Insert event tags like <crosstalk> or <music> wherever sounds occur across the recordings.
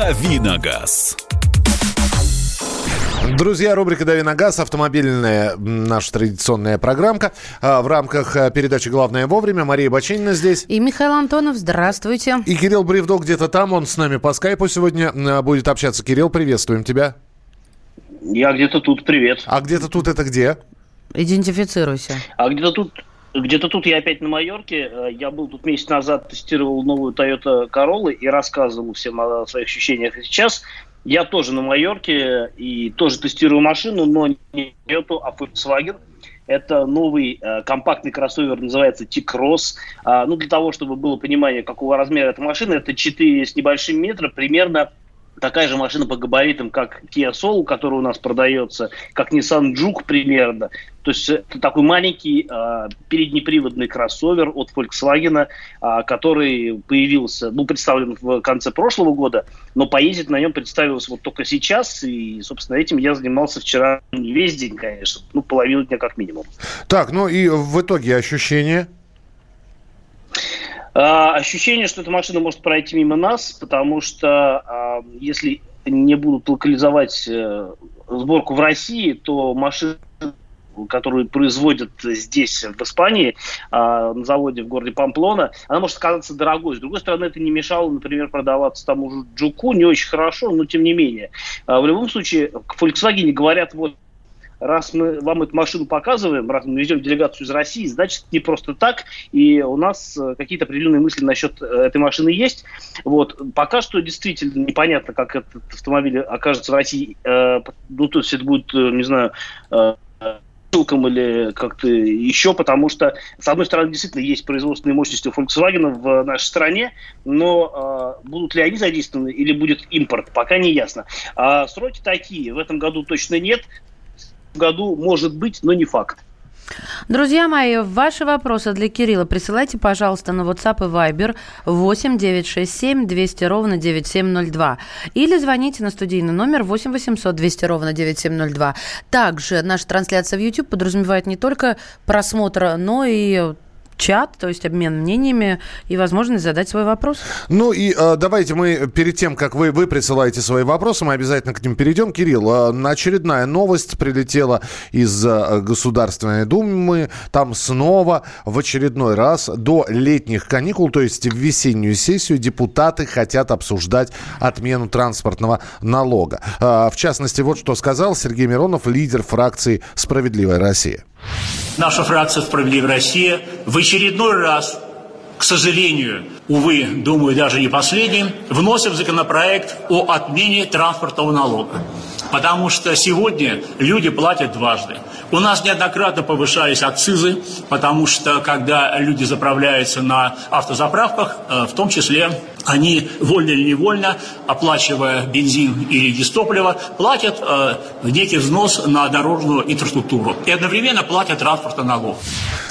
Давиногаз. Друзья, рубрика «Дави на газ», автомобильная наша традиционная программка. А, в рамках а, передачи «Главное вовремя» Мария Бачинина здесь. И Михаил Антонов, здравствуйте. И Кирилл Бревдо где-то там, он с нами по скайпу сегодня а, будет общаться. Кирилл, приветствуем тебя. Я где-то тут, привет. А где-то тут это где? Идентифицируйся. А где-то тут где-то тут я опять на Майорке. Э, я был тут месяц назад, тестировал новую Toyota Corolla и рассказывал всем о своих ощущениях. И сейчас я тоже на Майорке и тоже тестирую машину, но не Toyota, а Volkswagen. Это новый э, компактный кроссовер, называется T-Cross. А, ну, для того, чтобы было понимание, какого размера эта машина, это 4 с небольшим метра, примерно такая же машина по габаритам, как Kia Soul, который у нас продается, как Nissan Juke примерно. То есть это такой маленький э, переднеприводный кроссовер от Volkswagen, э, который появился, ну, представлен в конце прошлого года, но поездить на нем представился вот только сейчас, и, собственно, этим я занимался вчера не весь день, конечно, ну, половину дня как минимум. Так, ну и в итоге ощущения? А, ощущение, что эта машина может пройти мимо нас, потому что а, если не будут локализовать э, сборку в России, то машина которую производят здесь, в Испании, а, на заводе в городе Памплона, она может оказаться дорогой. С другой стороны, это не мешало, например, продаваться тому же Джуку не очень хорошо, но тем не менее. В любом случае, к Volkswagen говорят вот раз мы вам эту машину показываем, раз мы везем делегацию из России, значит, не просто так, и у нас э, какие-то определенные мысли насчет э, этой машины есть. Вот. Пока что действительно непонятно, как этот автомобиль окажется в России. Э, ну, то есть это будет, не знаю, ссылкам или как-то еще, потому что, с одной стороны, действительно есть производственные мощности у Volkswagen в нашей стране, но э, будут ли они задействованы или будет импорт, пока не ясно. А сроки такие, в этом году точно нет, году может быть, но не факт. Друзья мои, ваши вопросы для Кирилла присылайте, пожалуйста, на WhatsApp и Viber 8 967 200 ровно 9702. Или звоните на студийный номер 8 800 200 ровно 9702. Также наша трансляция в YouTube подразумевает не только просмотр, но и чат, то есть обмен мнениями и возможность задать свой вопрос. Ну и э, давайте мы перед тем, как вы, вы присылаете свои вопросы, мы обязательно к ним перейдем. Кирилл, э, очередная новость прилетела из э, Государственной Думы. Там снова в очередной раз до летних каникул, то есть в весеннюю сессию, депутаты хотят обсуждать отмену транспортного налога. Э, в частности, вот что сказал Сергей Миронов, лидер фракции «Справедливая Россия». Наша фракция «Справедливая Россия» в очередной раз, к сожалению, увы, думаю, даже не последний, вносит законопроект о отмене транспортного налога. Потому что сегодня люди платят дважды. У нас неоднократно повышались акцизы, потому что когда люди заправляются на автозаправках, э, в том числе они вольно или невольно, оплачивая бензин или дистопливо, платят э, некий взнос на дорожную инфраструктуру и одновременно платят транспортный налог.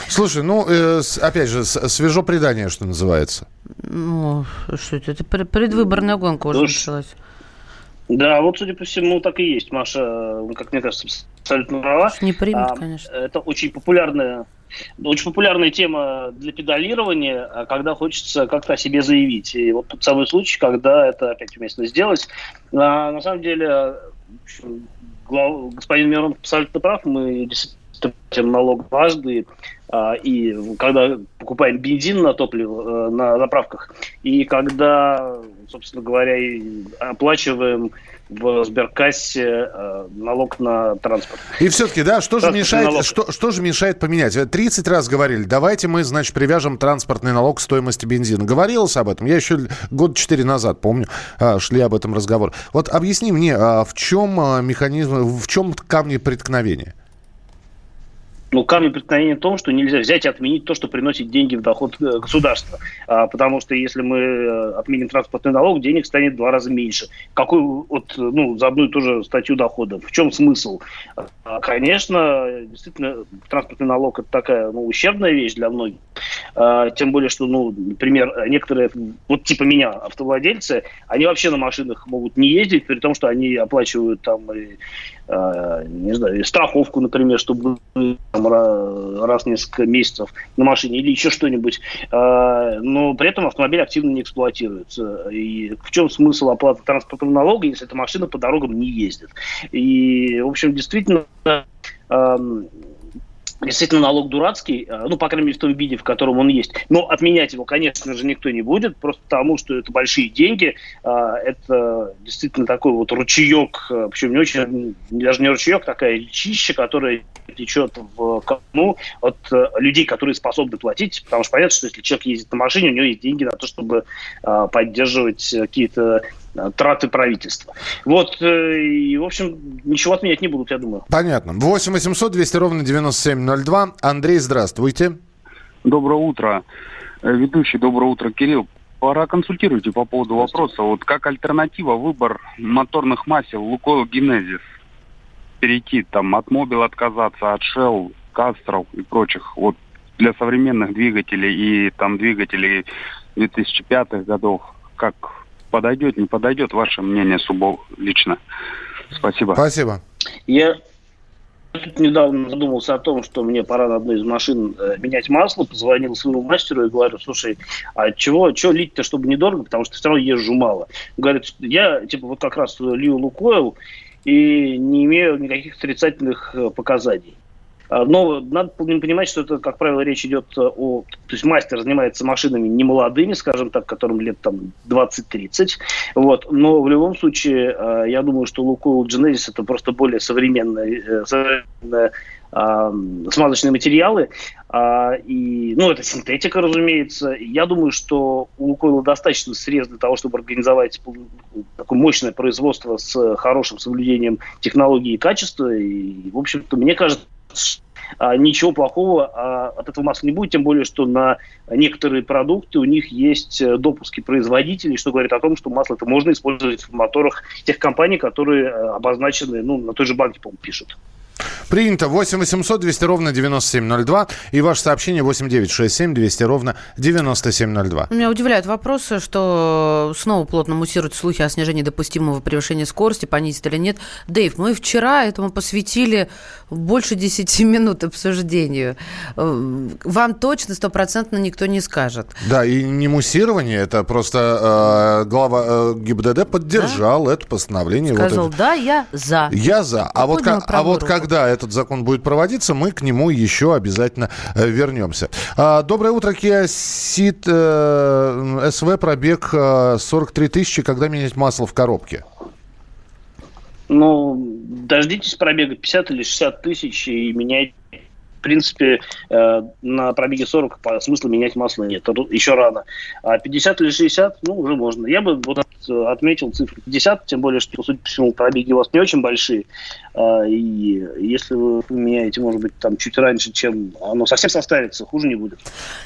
Слушай, ну, э, опять же, свежо предание, что называется. Ну, что это? Это предвыборная гонка уже началась. Да, вот, судя по всему, так и есть. Маша, как мне кажется, абсолютно права. Не примет, а, конечно. Это очень популярная очень популярная тема для педалирования, а когда хочется как-то о себе заявить. И вот тот самый случай, когда это опять уместно сделать. А, на самом деле, глав... господин Мирон абсолютно прав. Мы действительно платим налог дважды. А, и когда покупаем бензин на топливо, э, на заправках, и когда, собственно говоря, оплачиваем в сберкассе э, налог на транспорт. И все-таки, да, что же, мешает, что, что же мешает поменять? 30 раз говорили, давайте мы, значит, привяжем транспортный налог к стоимости бензина. Говорилось об этом. Я еще год четыре назад, помню, э, шли об этом разговор. Вот объясни мне, а в чем механизм, в чем камни преткновения? Ну, камень преткновения в том, что нельзя взять и отменить то, что приносит деньги в доход э, государства. А, потому что если мы э, отменим транспортный налог, денег станет в два раза меньше. Какой вот, ну, за одну и ту же статью доходов? В чем смысл? А, конечно, действительно, транспортный налог – это такая ну, ущербная вещь для многих. А, тем более, что, ну, например, некоторые, вот типа меня, автовладельцы, они вообще на машинах могут не ездить, при том, что они оплачивают там и э, не знаю, страховку, например, чтобы там, раз в несколько месяцев на машине или еще что-нибудь. Э, но при этом автомобиль активно не эксплуатируется. И в чем смысл оплаты транспортного налога, если эта машина по дорогам не ездит? И, в общем, действительно, эм, Действительно, налог дурацкий, э, ну, по крайней мере, в том виде, в котором он есть. Но отменять его, конечно же, никто не будет, просто потому, что это большие деньги. Э, это действительно такой вот ручеек, э, причем не очень, даже не ручеек, такая речища, которая течет в кону от людей, которые способны платить, потому что понятно, что если человек ездит на машине, у него есть деньги на то, чтобы поддерживать какие-то Э, траты правительства. Вот, э, и, в общем, ничего отменять не будут, я думаю. Понятно. 8 800 200 ровно 9702. Андрей, здравствуйте. Доброе утро. Э, ведущий, доброе утро, Кирилл. Пора консультируйте по поводу вопроса. Вот как альтернатива выбор моторных масел Лукойл Генезис. Перейти там от Мобил отказаться, от Shell, Кастров и прочих. Вот для современных двигателей и там двигателей 2005 годов. Как подойдет, не подойдет, ваше мнение субо лично. Спасибо. Спасибо. Я тут недавно задумался о том, что мне пора на одной из машин э, менять масло, позвонил своему мастеру и говорю, слушай, а чего, чего лить-то, чтобы недорого, потому что все равно езжу мало. Говорит, я, типа, вот как раз лью Лукойл и не имею никаких отрицательных э, показаний. А, но надо понимать, что это, как правило, речь идет э, о... То есть мастер занимается машинами не молодыми, скажем так, которым лет там 20-30. Вот. Но в любом случае, э, я думаю, что Lukoil Genesis это просто более современные, э, современные смазочные материалы. А, и, ну, это синтетика, разумеется. Я думаю, что у Лукойла достаточно средств для того, чтобы организовать такое мощное производство с хорошим соблюдением технологии и качества. И, в общем-то, мне кажется, ничего плохого а, от этого масла не будет, тем более, что на некоторые продукты у них есть э, допуски производителей, что говорит о том, что масло это можно использовать в моторах тех компаний, которые э, обозначены, ну, на той же банке, по-моему, пишут. Принято. 8 800 200 ровно 9702. И ваше сообщение 8 9 6 7 200 ровно 9702. Меня удивляют вопросы, что снова плотно муссируют слухи о снижении допустимого превышения скорости, понизит или нет. Дэйв, мы вчера этому посвятили больше 10 минут обсуждению. Вам точно, стопроцентно никто не скажет. Да, и не муссирование, это просто э, глава э, ГИБДД поддержал да? это постановление. Сказал, вот это. да, я за. Я за. А вот, а вот как когда этот закон будет проводиться, мы к нему еще обязательно э, вернемся. А, доброе утро, Kia Ceed СВ, пробег 43 э, тысячи. Когда менять масло в коробке? Ну, дождитесь пробега 50 или 60 тысяч и меняйте в принципе, э, на пробеге 40 по смысла менять масло нет. Еще рано. А 50 или 60, ну, уже можно. Я бы вот отметил цифру 50, тем более, что, судя по всему, пробеги у вас не очень большие. А, и если вы меняете, может быть, там чуть раньше, чем оно совсем состарится, хуже не будет.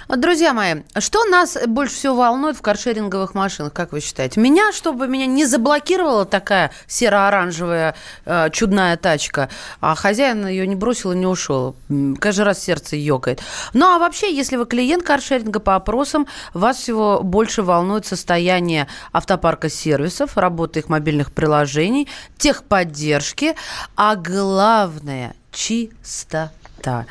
Друзья мои, что нас больше всего волнует в каршеринговых машинах, как вы считаете? Меня, чтобы меня не заблокировала такая серо-оранжевая э, чудная тачка, а хозяин ее не бросил и не ушел. Каждый раз сердце ёкает. Ну, а вообще, если вы клиент каршеринга по опросам, вас всего больше волнует состояние автопарка сервисов, работа их мобильных приложений, техподдержки, а главное – чистота.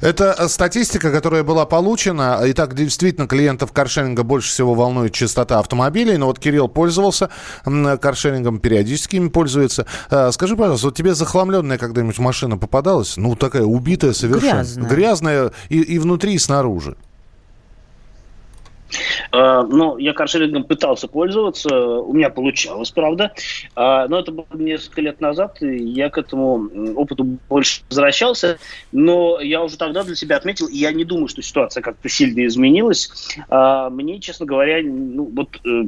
Это статистика, которая была получена. Итак, действительно, клиентов каршеринга больше всего волнует чистота автомобилей. Но вот Кирилл пользовался каршерингом, периодически им пользуется. Э, скажи, пожалуйста, вот тебе захламленная когда-нибудь машина попадалась? Ну, такая убитая совершенно. Грязная. Грязная и, и внутри, и снаружи. А, ну, я каршерингом пытался пользоваться, у меня получалось, правда. А, но это было несколько лет назад, и я к этому опыту больше возвращался. Но я уже тогда для себя отметил, и я не думаю, что ситуация как-то сильно изменилась. А, мне, честно говоря, ну, вот э,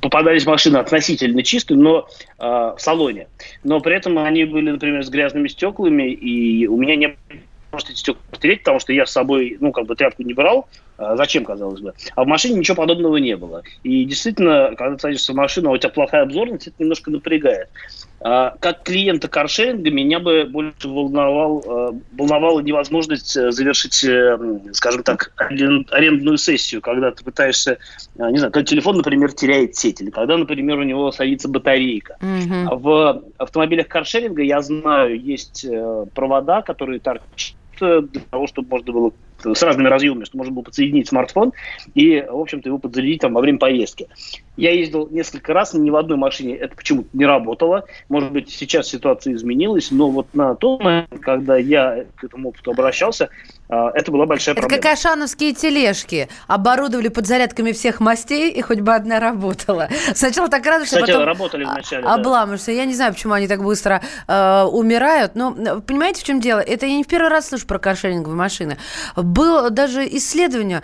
попадались машины относительно чистые, но э, в салоне. Но при этом они были, например, с грязными стеклами, и у меня не может эти стекла потереть, потому что я с собой, ну, как бы тряпку не брал, зачем, казалось бы? А в машине ничего подобного не было. И действительно, когда ты садишься в машину, а у тебя плохая обзорность, это немножко напрягает. А, как клиента каршеринга меня бы больше волновал, а, волновала невозможность э, завершить, э, скажем так, арендную сессию, когда ты пытаешься, не знаю, когда телефон, например, теряет сеть, или когда, например, у него садится батарейка. Mm-hmm. В автомобилях каршеринга, я знаю, есть э, провода, которые торчат для того, чтобы можно было с разными разъемами, что можно было подсоединить смартфон и, в общем-то, его подзарядить там во время поездки. Я ездил несколько раз, ни в одной машине это почему-то не работало. Может быть, сейчас ситуация изменилась, но вот на тот момент, когда я к этому опыту обращался, а, это была большая проблема. Это как ашановские тележки. Оборудовали подзарядками всех мастей, и хоть бы одна работала. Сначала так радуешься, Кстати, потом работали вначале, обламываешься. Да. Я не знаю, почему они так быстро э, умирают. Но понимаете, в чем дело? Это я не в первый раз слышу про каршеринговые машины. Было даже исследование,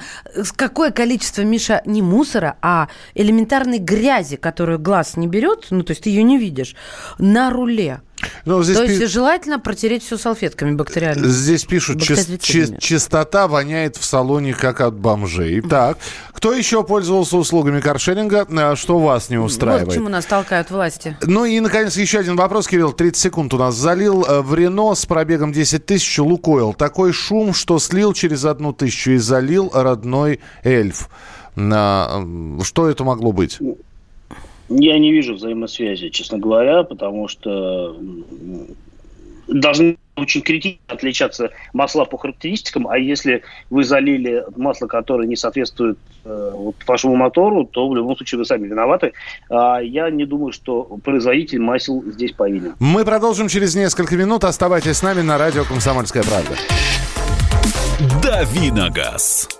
какое количество, Миша, не мусора, а элементарной грязи, которую глаз не берет, ну, то есть ты ее не видишь, на руле. Ну, здесь То пи... есть желательно протереть все салфетками бактериальными. Здесь пишут, чи- чистота воняет в салоне, как от бомжей. Так, кто еще пользовался услугами каршеринга? А что вас не устраивает? Вот почему нас толкают власти. Ну и, наконец, еще один вопрос, Кирилл, 30 секунд у нас. Залил э, в Рено с пробегом 10 тысяч Лукойл. Такой шум, что слил через одну тысячу и залил родной эльф. Что это могло быть? Я не вижу взаимосвязи, честно говоря, потому что должны очень критично отличаться масла по характеристикам, а если вы залили масло, которое не соответствует э, вот, вашему мотору, то в любом случае вы сами виноваты. А я не думаю, что производитель масел здесь повинен. Мы продолжим через несколько минут. Оставайтесь с нами на радио «Комсомольская правда». Давиногаз.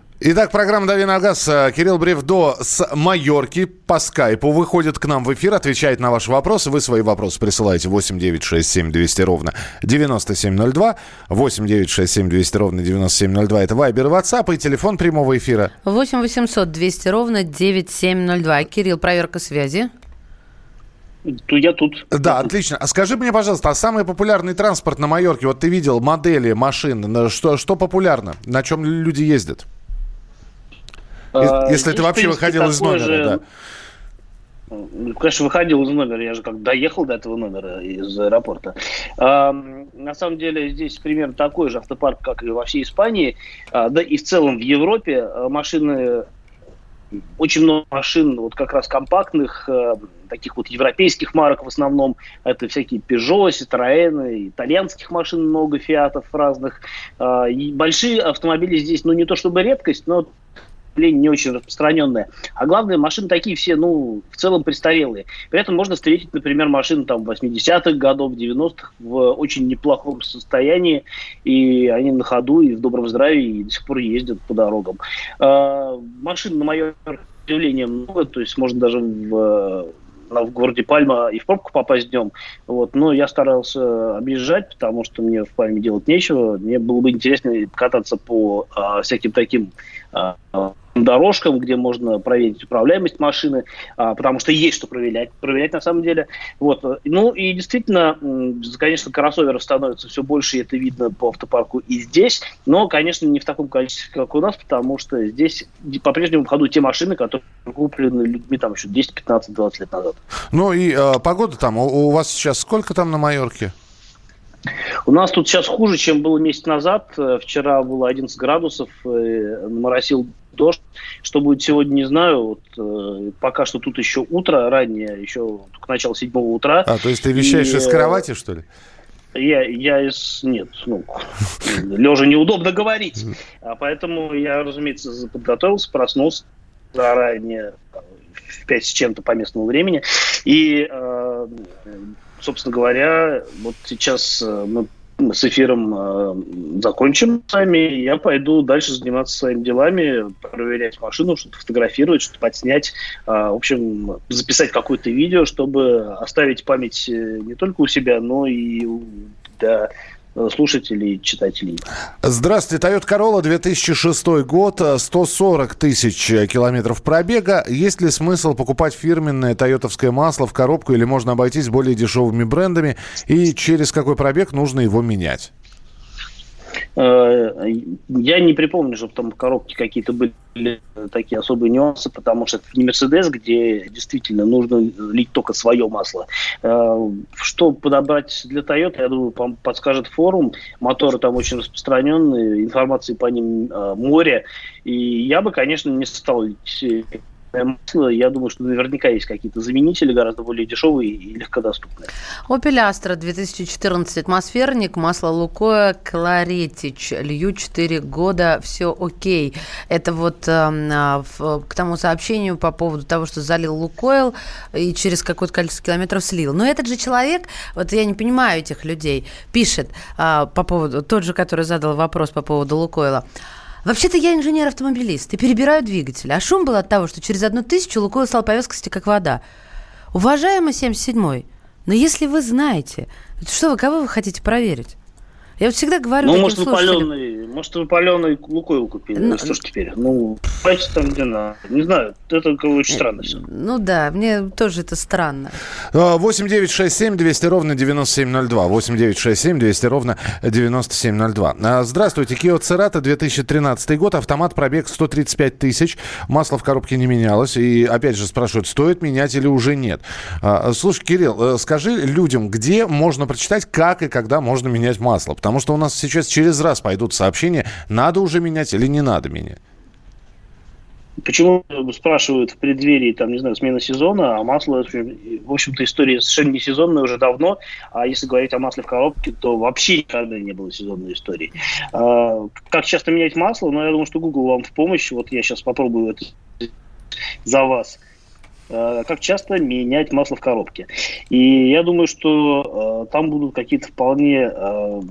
Итак, программа «Дави на газ». Кирилл Бревдо с Майорки по скайпу выходит к нам в эфир, отвечает на ваши вопросы. Вы свои вопросы присылаете 8 9 6 7 200 ровно 9702. 8 9 6 7 200 ровно 9702. Это Вайбер WhatsApp и телефон прямого эфира. 8 800 200 ровно 9702. Кирилл, проверка связи. То я тут. Да, отлично. А скажи мне, пожалуйста, а самый популярный транспорт на Майорке, вот ты видел модели машин, что, что популярно, на чем люди ездят? А, если ты вообще выходил из номера, да. Конечно, выходил из номера, я же как доехал до этого номера из аэропорта. А, на самом деле здесь примерно такой же автопарк, как и во всей Испании, а, да и в целом в Европе а, машины, очень много машин вот как раз компактных, а, таких вот европейских марок в основном, это всякие Peugeot, Citroёn, итальянских машин много, Фиатов разных. А, и большие автомобили здесь, ну не то чтобы редкость, но не очень распространенная. А главное, машины такие все, ну, в целом престарелые. При этом можно встретить, например, машины там 80-х годов, 90-х в очень неплохом состоянии, и они на ходу и в добром здравии и до сих пор ездят по дорогам. А, машин, на мое удивление, много, то есть можно даже в в городе Пальма и в пробку попасть днем. Вот. Но я старался объезжать, потому что мне в Пальме делать нечего. Мне было бы интересно кататься по а, всяким таким дорожкам, где можно проверить управляемость машины, а, потому что есть что проверять, проверять на самом деле. Вот. Ну и действительно, конечно, кроссоверов становится все больше, и это видно по автопарку и здесь, но, конечно, не в таком количестве, как у нас, потому что здесь по-прежнему в ходу те машины, которые куплены людьми там еще 10, 15, 20 лет назад. Ну и э, погода там, у, у вас сейчас сколько там на Майорке? У нас тут сейчас хуже, чем было месяц назад. Э, вчера было 11 градусов, э, моросил дождь. Что будет сегодня, не знаю. Вот, э, пока что тут еще утро раннее, еще к началу седьмого утра. А, то есть ты вещаешь и, из кровати, что ли? Я, я из... Нет, ну, <laughs> лежа неудобно говорить. А поэтому я, разумеется, подготовился, проснулся заранее в 5 с чем-то по местному времени. И, э, собственно говоря, вот сейчас э, мы с эфиром э, закончим с вами, я пойду дальше заниматься своими делами, проверять машину, что-то фотографировать, что-то подснять, э, в общем, записать какое-то видео, чтобы оставить память не только у себя, но и Э, слушателей, читателей. Здравствуйте, Toyota Corolla 2006 год, 140 тысяч километров пробега. Есть ли смысл покупать фирменное тойотовское масло в коробку или можно обойтись более дешевыми брендами? И через какой пробег нужно его менять? Э, я не припомню, чтобы там в коробке какие-то были такие особые нюансы, потому что это не Мерседес, где действительно нужно лить только свое масло. Э, что подобрать для Toyota, я думаю, подскажет форум. Моторы там очень распространенные, информации по ним э, море. И я бы, конечно, не стал масло, я думаю, что наверняка есть какие-то заменители гораздо более дешевые и легкодоступные. Opel Astra 2014 атмосферник, масло Лукоя Кларетич. Лью 4 года, все окей. Это вот э, к тому сообщению по поводу того, что залил Лукойл и через какое-то количество километров слил. Но этот же человек, вот я не понимаю этих людей, пишет э, по поводу, тот же, который задал вопрос по поводу Лукойла. Вообще-то я инженер-автомобилист и перебираю двигатель. А шум был от того, что через одну тысячу Лукойл стал по вескости как вода. Уважаемый 77-й, но если вы знаете, что вы, кого вы хотите проверить? Я вот всегда говорю Ну, может, вы паленый, может, вы паленый Лукойл купили. Ну, что ж теперь? Ну, давайте там, где надо. Не знаю, это очень странно все. Ну да, мне тоже это странно. 8 9 6 7 200 ровно 9702. 8 9 6 7 200 ровно 9702. А, здравствуйте, Kia Cerato 2013 год, автомат пробег 135 тысяч, масло в коробке не менялось. И опять же спрашивают, стоит менять или уже нет. А, слушай, Кирилл, э, скажи людям, где можно прочитать, как и когда можно менять масло? Потому Потому что у нас сейчас через раз пойдут сообщения, надо уже менять или не надо менять. Почему спрашивают в преддверии, там, не знаю, смены сезона, а масло, в общем-то, история совершенно не сезонная уже давно, а если говорить о масле в коробке, то вообще никогда не было сезонной истории. А, как часто менять масло? Ну, я думаю, что Google вам в помощь, вот я сейчас попробую это за вас – как часто менять масло в коробке. И я думаю, что э, там будут какие-то вполне э,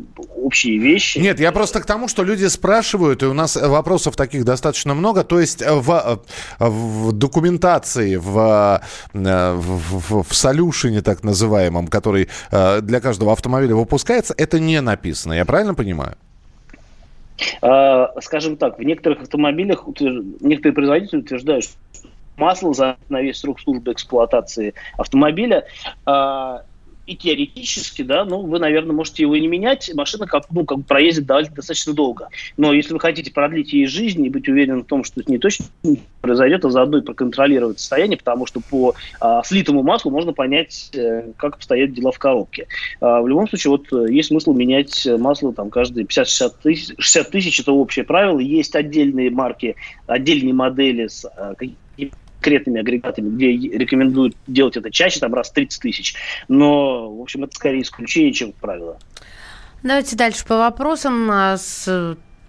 общие вещи. Нет, я просто к тому, что люди спрашивают, и у нас вопросов таких достаточно много. То есть в, в документации, в, в, в солюшене так называемом, который для каждого автомобиля выпускается, это не написано. Я правильно понимаю? Скажем так, в некоторых автомобилях некоторые производители утверждают, что масло за на весь срок службы эксплуатации автомобиля. А, и теоретически, да, ну, вы, наверное, можете его не менять, машина как, ну, как бы проездит достаточно долго. Но если вы хотите продлить ей жизнь и быть уверенным в том, что это не точно произойдет, а заодно и проконтролировать состояние, потому что по а, слитому маслу можно понять, э, как обстоят дела в коробке. А, в любом случае, вот э, есть смысл менять масло там каждые 50-60 тысяч, 60 тысяч, это общее правило. Есть отдельные марки, отдельные модели с а, конкретными агрегатами, где рекомендуют делать это чаще, там раз 30 тысяч. Но, в общем, это скорее исключение, чем правило. Давайте дальше по вопросам. А.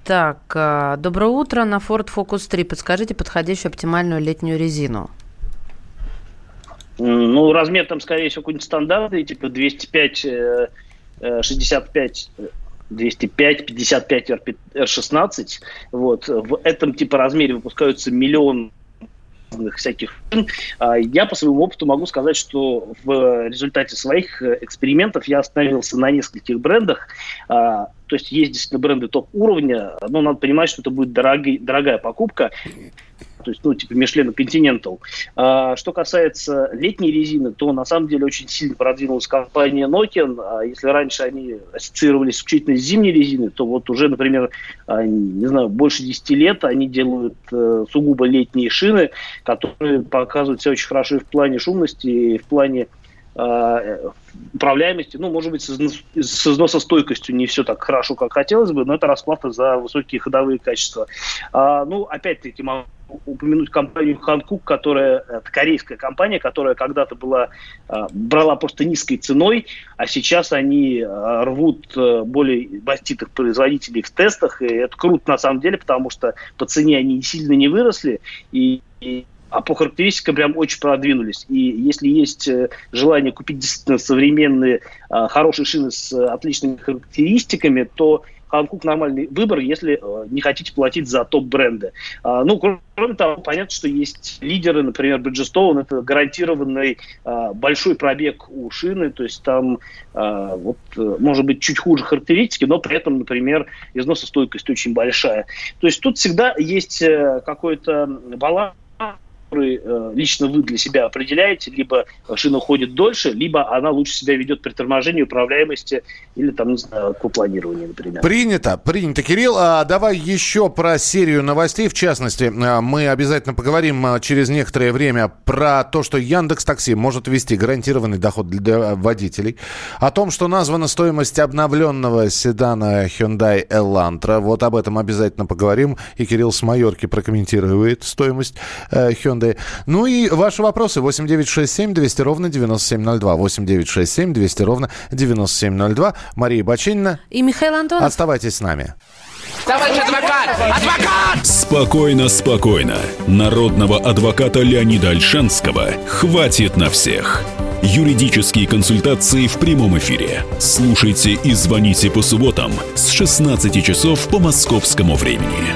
Так, а, доброе утро. На Ford Focus 3 подскажите подходящую оптимальную летнюю резину. Ну, размер там, скорее всего, какой-нибудь стандартный, типа 205, 65, 205, 55 R16. Вот. В этом типа размере выпускаются миллион разных всяких. А, я по своему опыту могу сказать, что в результате своих э, экспериментов я остановился на нескольких брендах. А, то есть есть действительно бренды топ-уровня, но надо понимать, что это будет дорогая, дорогая покупка то есть, ну, типа Мишлен Continental. А, что касается летней резины, то на самом деле очень сильно продвинулась компания Nokian. А если раньше они ассоциировались исключительно с зимней резиной, то вот уже, например, а, не знаю, больше 10 лет они делают а, сугубо летние шины, которые показывают себя очень хорошо и в плане шумности, и в плане управляемости, ну, может быть, с, с износостойкостью не все так хорошо, как хотелось бы, но это расплата за высокие ходовые качества. А, ну, опять-таки, могу упомянуть компанию Ханкук, которая, это корейская компания, которая когда-то была, брала просто низкой ценой, а сейчас они рвут более маститых производителей в тестах, и это круто на самом деле, потому что по цене они сильно не выросли, и, и а по характеристикам прям очень продвинулись. И если есть э, желание купить действительно современные, а, хорошие шины с отличными характеристиками, то Ханкук нормальный выбор, если э, не хотите платить за топ-бренды. А, ну, кроме того, понятно, что есть лидеры, например, Bridgestone, это гарантированный а, большой пробег у шины, то есть там вот, э, может быть чуть хуже характеристики, но при этом, например, износостойкость очень большая. То есть тут всегда есть какой-то баланс который э, лично вы для себя определяете, либо шина ходит дольше, либо она лучше себя ведет при торможении, управляемости или там, не знаю, аквапланировании, например. Принято, принято. Кирилл, а давай еще про серию новостей. В частности, а, мы обязательно поговорим а, через некоторое время про то, что Яндекс Такси может ввести гарантированный доход для водителей, о том, что названа стоимость обновленного седана Hyundai Elantra. Вот об этом обязательно поговорим. И Кирилл с Майорки прокомментирует стоимость э, Hyundai команды. Ну и ваши вопросы 8967 200 ровно 9702. 8967 200 ровно 9702. Мария Бачинина. И Михаил Антонов. Оставайтесь с нами. Товарищ адвокат! Адвокат! Спокойно, спокойно. Народного адвоката Леонида Альшанского хватит на всех. Юридические консультации в прямом эфире. Слушайте и звоните по субботам с 16 часов по московскому времени.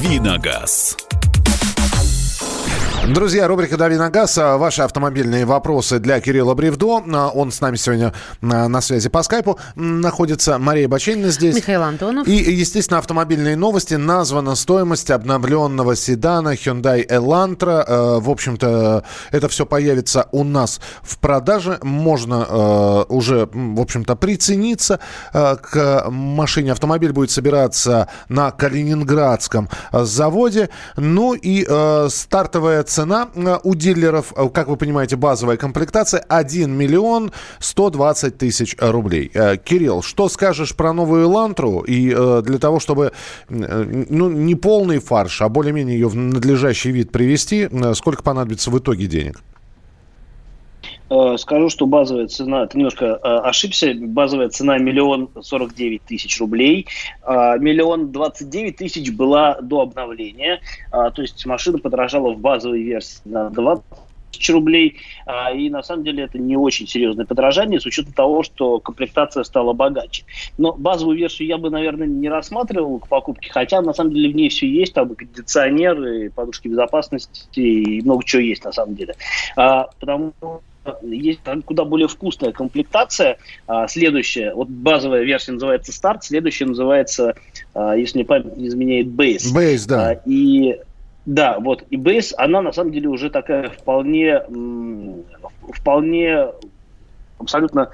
Давиногаз. Друзья, рубрика «Дави на газ». А, ваши автомобильные вопросы для Кирилла Бревдо. А, он с нами сегодня а, на связи по скайпу. Находится Мария Баченина здесь. Михаил Антонов. И, естественно, автомобильные новости. Названа стоимость обновленного седана Hyundai Elantra. В общем-то, это все появится у нас в продаже. Можно уже, в общем-то, прицениться к машине. Автомобиль будет собираться на Калининградском заводе. Ну и стартовая цена цена э, у дилеров, э, как вы понимаете, базовая комплектация 1 миллион 120 тысяч рублей. Э, Кирилл, что скажешь про новую Лантру и для того, чтобы ну, не полный фарш, а более-менее ее в надлежащий вид привести, сколько понадобится в итоге денег? Скажу, что базовая цена, ты немножко ошибся, базовая цена миллион сорок девять тысяч рублей. Миллион двадцать девять тысяч была до обновления, то есть машина подорожала в базовой версии на 20 тысяч рублей. И на самом деле это не очень серьезное подорожание с учетом того, что комплектация стала богаче. Но базовую версию я бы, наверное, не рассматривал к покупке, хотя на самом деле в ней все есть, там и кондиционеры, подушки безопасности и много чего есть на самом деле. Потому есть куда более вкусная комплектация. А, следующая, вот базовая версия называется старт, следующая называется, а, если мне память не изменяет, Base. Base, да. А, и да, вот, и Base, она на самом деле уже такая вполне, вполне абсолютно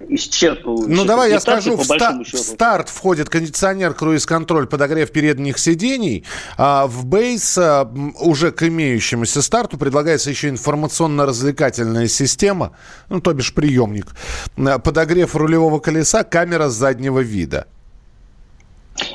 исчерпывающий. Ну, давай я скажу, в, ста- в старт входит кондиционер, круиз-контроль, подогрев передних сидений. А в бейс а, уже к имеющемуся старту предлагается еще информационно-развлекательная система, ну, то бишь приемник. Подогрев рулевого колеса, камера заднего вида.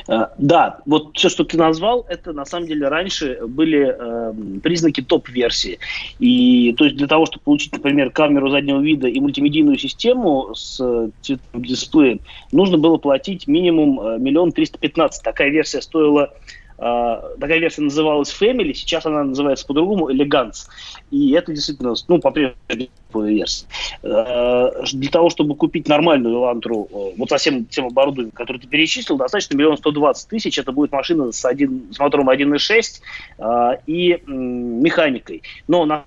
Э, да, вот все, что ты назвал, это на самом деле раньше были э, признаки топ-версии. И то есть для того, чтобы получить, например, камеру заднего вида и мультимедийную систему с цветным дисплеем, нужно было платить минимум э, миллион триста пятнадцать. Такая версия стоила такая версия называлась Family, сейчас она называется по-другому Elegance. И это действительно, ну, по-прежнему версия. Uh, для того, чтобы купить нормальную Elantra, uh, вот со всем тем оборудованием, которое ты перечислил, достаточно миллион сто двадцать тысяч. Это будет машина с, один, с мотором 1.6 и механикой. Но на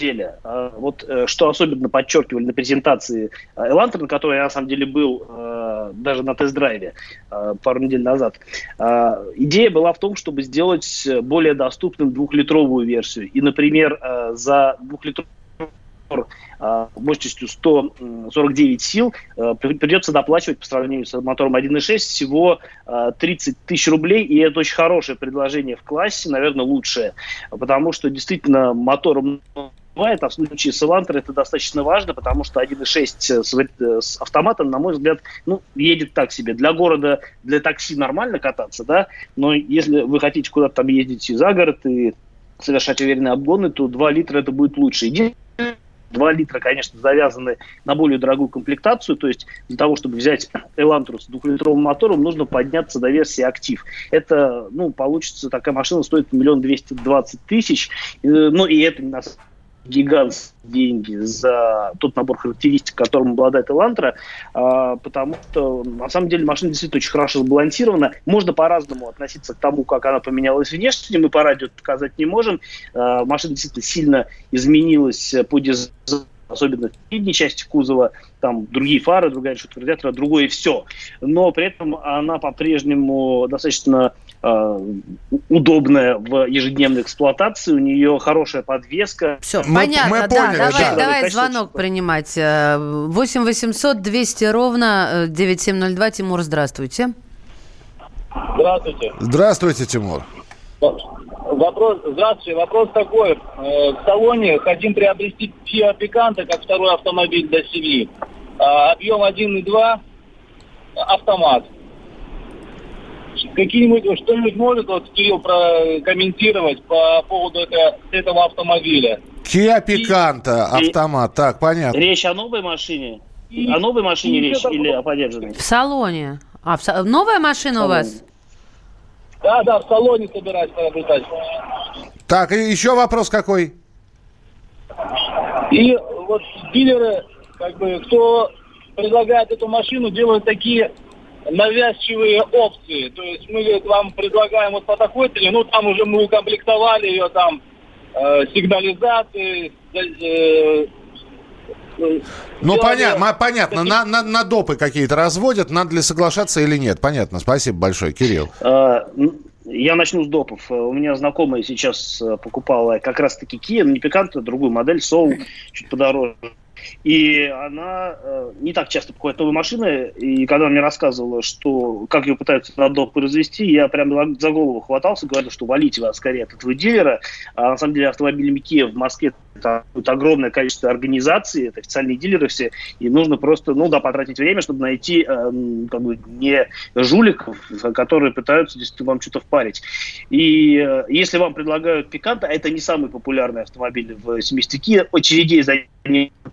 деле. А, вот э, что особенно подчеркивали на презентации Elantra, на которой я на самом деле был э, даже на тест-драйве э, пару недель назад, идея была в том, чтобы сделать более доступным двухлитровую версию. И, например, за двухлитровую э, мощностью 149 сил, э, придется доплачивать по сравнению с мотором 1.6 всего 30 тысяч рублей, и это очень хорошее предложение в классе, наверное, лучшее, потому что действительно мотором бывает, а в случае с Elantra это достаточно важно, потому что 1.6 с, с автоматом, на мой взгляд, ну, едет так себе. Для города, для такси нормально кататься, да, но если вы хотите куда-то там ездить за город и совершать уверенные обгоны, то 2 литра это будет лучше. Единственное, 2 литра, конечно, завязаны на более дорогую комплектацию, то есть для того, чтобы взять Elantra с двухлитровым мотором, нужно подняться до версии «Актив». Это, ну, получится, такая машина стоит миллион двести двадцать тысяч, э, ну, и это на гигантские деньги за тот набор характеристик, которым обладает Элантра, а, потому что на самом деле машина действительно очень хорошо сбалансирована. Можно по-разному относиться к тому, как она поменялась внешне, мы по радио показать не можем. А, машина действительно сильно изменилась по дизайну особенно в передней части кузова, там другие фары, другая решетка радиатора, другое все. Но при этом она по-прежнему достаточно э, удобная в ежедневной эксплуатации, у нее хорошая подвеска. Все, мы, понятно, мы да, поняли, давай, да. давай звонок принимать. 8 800 200 ровно 9702. Э, Тимур, здравствуйте. Здравствуйте. Здравствуйте, Тимур. Вопрос, здравствуйте, вопрос такой. Э, в салоне хотим приобрести Kia Picanto, как второй автомобиль для семьи. А, объем 1,2, автомат. Какие-нибудь, что-нибудь может вот Кирилл прокомментировать по поводу это, этого автомобиля? Kia Picanto, автомат, так, понятно. Речь о новой машине? И, о новой машине и речь или о подержанной? В салоне. А, в, новая машина у вас? Да, да, в салоне собираюсь приобретать. Так, и еще вопрос какой? И вот дилеры, как бы, кто предлагает эту машину, делают такие навязчивые опции. То есть мы говорит, вам предлагаем вот по такой цене, ну там уже мы укомплектовали ее там э, сигнализацией, э, ну, понятно, понятно. На, на, на допы какие-то разводят, надо ли соглашаться или нет. Понятно. Спасибо большое, Кирилл. А, я начну с допов. У меня знакомая сейчас э, покупала как раз-таки Kia, не пикантную, другую модель, Soul, чуть подороже. И она э, не так часто покупает новые машины. И когда она мне рассказывала, что как ее пытаются на дом произвести, я прям за голову хватался, говорил, что валите вас скорее от этого дилера. А на самом деле автомобилями Kia в Москве это огромное количество организаций, это официальные дилеры все, и нужно просто, ну да, потратить время, чтобы найти э, как бы не жуликов, которые пытаются действительно вам что-то впарить. И э, если вам предлагают пиканта, а это не самый популярный автомобиль в Kia, очередей за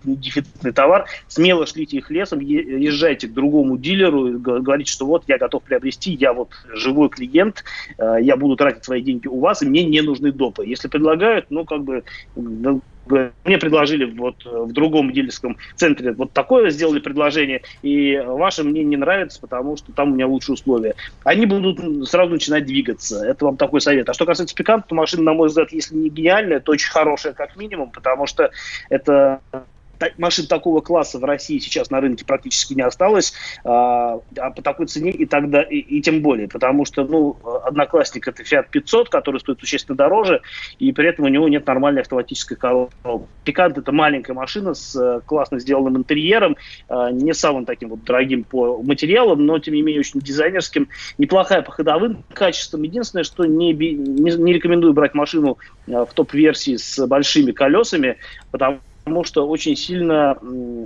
дефицитный товар, смело шлите их лесом, езжайте к другому дилеру и говорите, что вот я готов приобрести, я вот живой клиент, э, я буду тратить свои деньги у вас, и мне не нужны допы. Если предлагают, ну, как бы, мне предложили вот э, в другом дилерском центре вот такое сделали предложение, и ваше мне не нравится, потому что там у меня лучшие условия. Они будут сразу начинать двигаться. Это вам такой совет. А что касается пиканта, то машина, на мой взгляд, если не гениальная, то очень хорошая как минимум, потому что это машин такого класса в России сейчас на рынке практически не осталось, а, а по такой цене и тогда, и, и тем более, потому что, ну, одноклассник это Fiat 500, который стоит существенно дороже, и при этом у него нет нормальной автоматической коробки. Пикант это маленькая машина с э, классно сделанным интерьером, а, не самым таким вот дорогим по материалам, но тем не менее очень дизайнерским, неплохая по ходовым качествам. Единственное, что не, не, не рекомендую брать машину а, в топ-версии с большими колесами, потому потому что очень сильно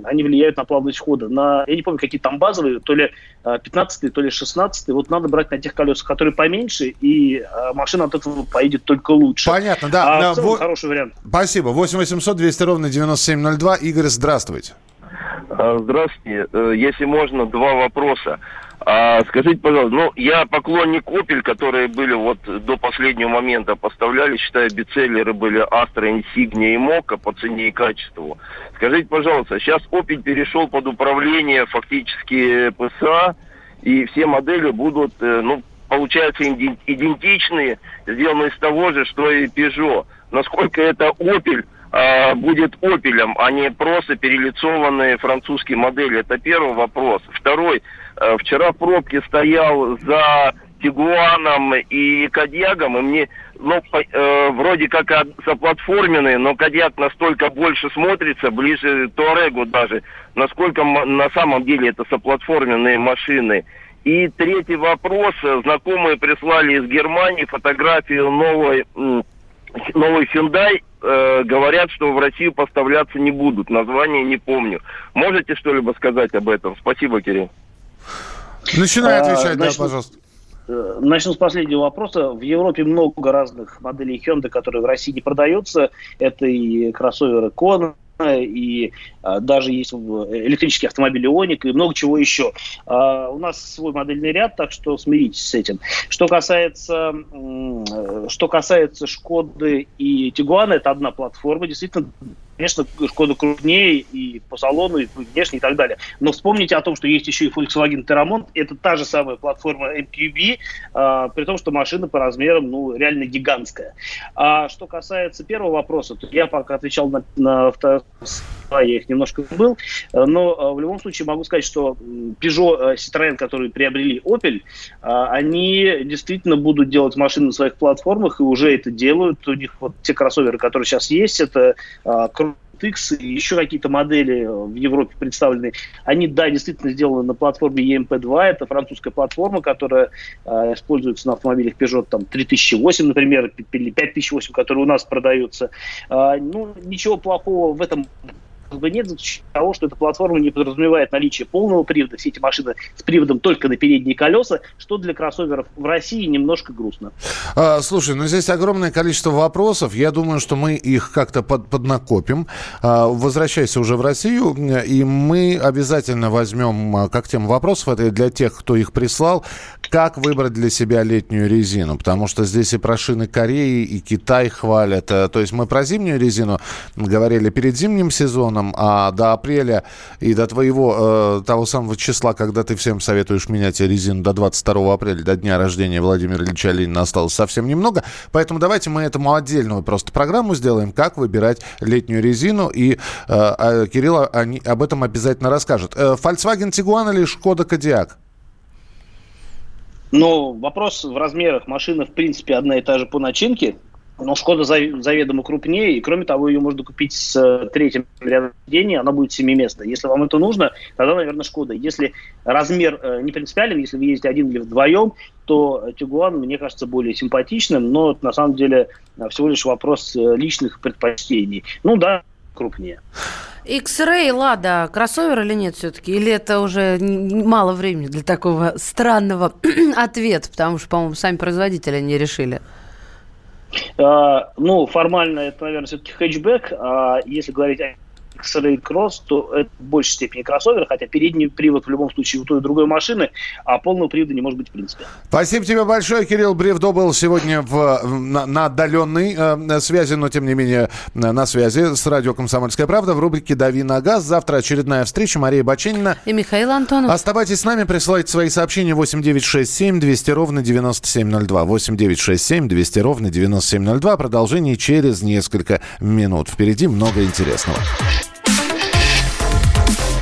они влияют на плавность хода. На, я не помню, какие там базовые, то ли 15 а, то ли 16 Вот надо брать на тех колесах, которые поменьше, и а, машина от этого поедет только лучше. Понятно, да. А да, в целом, во... хороший вариант. Спасибо. 8 800 200 ровно 9702. Игорь, здравствуйте. А, здравствуйте. Э, если можно, два вопроса. А, скажите, пожалуйста, ну, я поклонник Opel, которые были вот до последнего момента поставляли, считаю, бицеллеры были Astra, Insignia и Mocha по цене и качеству. Скажите, пожалуйста, сейчас Opel перешел под управление фактически ПСА, и все модели будут, э, ну, получается, идентичные, сделаны из того же, что и Peugeot. Насколько это Opel а, будет Opel, а не просто перелицованные французские модели? Это первый вопрос. Второй, вчера в пробке стоял за Тигуаном и Кадьягом, и мне, ну, по, э, вроде как соплатформенные, но Кадьяк настолько больше смотрится, ближе Туарегу даже, насколько на самом деле это соплатформенные машины. И третий вопрос. Знакомые прислали из Германии фотографию новой, новой Hyundai. Э, говорят, что в Россию поставляться не будут. Название не помню. Можете что-либо сказать об этом? Спасибо, Кирилл. Начинай а, отвечать, а, значит, да, пожалуйста. Э, начну с последнего вопроса. В Европе много разных моделей Hyundai, которые в России не продаются. Это и кроссоверы Kona, и а, даже есть электрические автомобили Оник и много чего еще. А, у нас свой модельный ряд, так что смиритесь с этим. Что касается, что касается Шкоды и Тигуана, это одна платформа, действительно Конечно, Шкода крупнее и по салону, и внешне, и так далее. Но вспомните о том, что есть еще и Volkswagen Terramont. Это та же самая платформа MQB, э, при том, что машина по размерам ну, реально гигантская. А что касается первого вопроса, то я пока отвечал на, на второй я их немножко был, но а, в любом случае могу сказать, что Peugeot, Citroën, которые приобрели Opel, а, они действительно будут делать машины на своих платформах и уже это делают. У них вот те кроссоверы, которые сейчас есть, это X и еще какие-то модели в Европе представлены, они, да, действительно сделаны на платформе EMP2, это французская платформа, которая э, используется на автомобилях Peugeot там, 3008, например, или 5008, которые у нас продаются. Э, ну, ничего плохого в этом бы нет того, что эта платформа не подразумевает наличие полного привода. Все эти машины с приводом только на передние колеса, что для кроссоверов в России немножко грустно. А, слушай, ну здесь огромное количество вопросов. Я думаю, что мы их как-то под, поднакопим. А, возвращайся уже в Россию, и мы обязательно возьмем а, как тему вопросов, это для тех, кто их прислал, как выбрать для себя летнюю резину, потому что здесь и про шины Кореи, и Китай хвалят. А, то есть мы про зимнюю резину говорили перед зимним сезоном, сезоном, а до апреля и до твоего, э, того самого числа, когда ты всем советуешь менять резину до 22 апреля, до дня рождения Владимира Ильича Ленина осталось совсем немного. Поэтому давайте мы этому отдельную просто программу сделаем, как выбирать летнюю резину. И э, а Кирилл они, об этом обязательно расскажет. Э, Volkswagen Tiguan или Skoda Kodiaq? Ну, вопрос в размерах. Машина, в принципе, одна и та же по начинке. Но Шкода заведомо крупнее, и кроме того, ее можно купить с э, третьим рядом сидений, она будет семиместная. Если вам это нужно, тогда, наверное, Шкода. Если размер э, не принципиален, если вы ездите один или вдвоем, то Тигуан, мне кажется, более симпатичным, но на самом деле э, всего лишь вопрос личных предпочтений. Ну да, крупнее. X-Ray, Лада, кроссовер или нет все-таки? Или это уже мало времени для такого странного <clears throat> ответа, потому что, по-моему, сами производители не решили? А, ну, формально это, наверное, все-таки хэтчбэк. А если говорить о X-Ray Cross, то это в большей степени кроссовер, хотя передний привод в любом случае у той и другой машины, а полного привода не может быть в принципе. Спасибо тебе большое, Кирилл Бревдо был сегодня в, на, на отдаленной э, связи, но тем не менее на связи с радио «Комсомольская правда» в рубрике «Дави на газ». Завтра очередная встреча. Мария Баченина. И Михаил Антонов. Оставайтесь с нами, присылайте свои сообщения 8967 200 ровно 9702. 8967 200 ровно 9702. Продолжение через несколько минут. Впереди много интересного.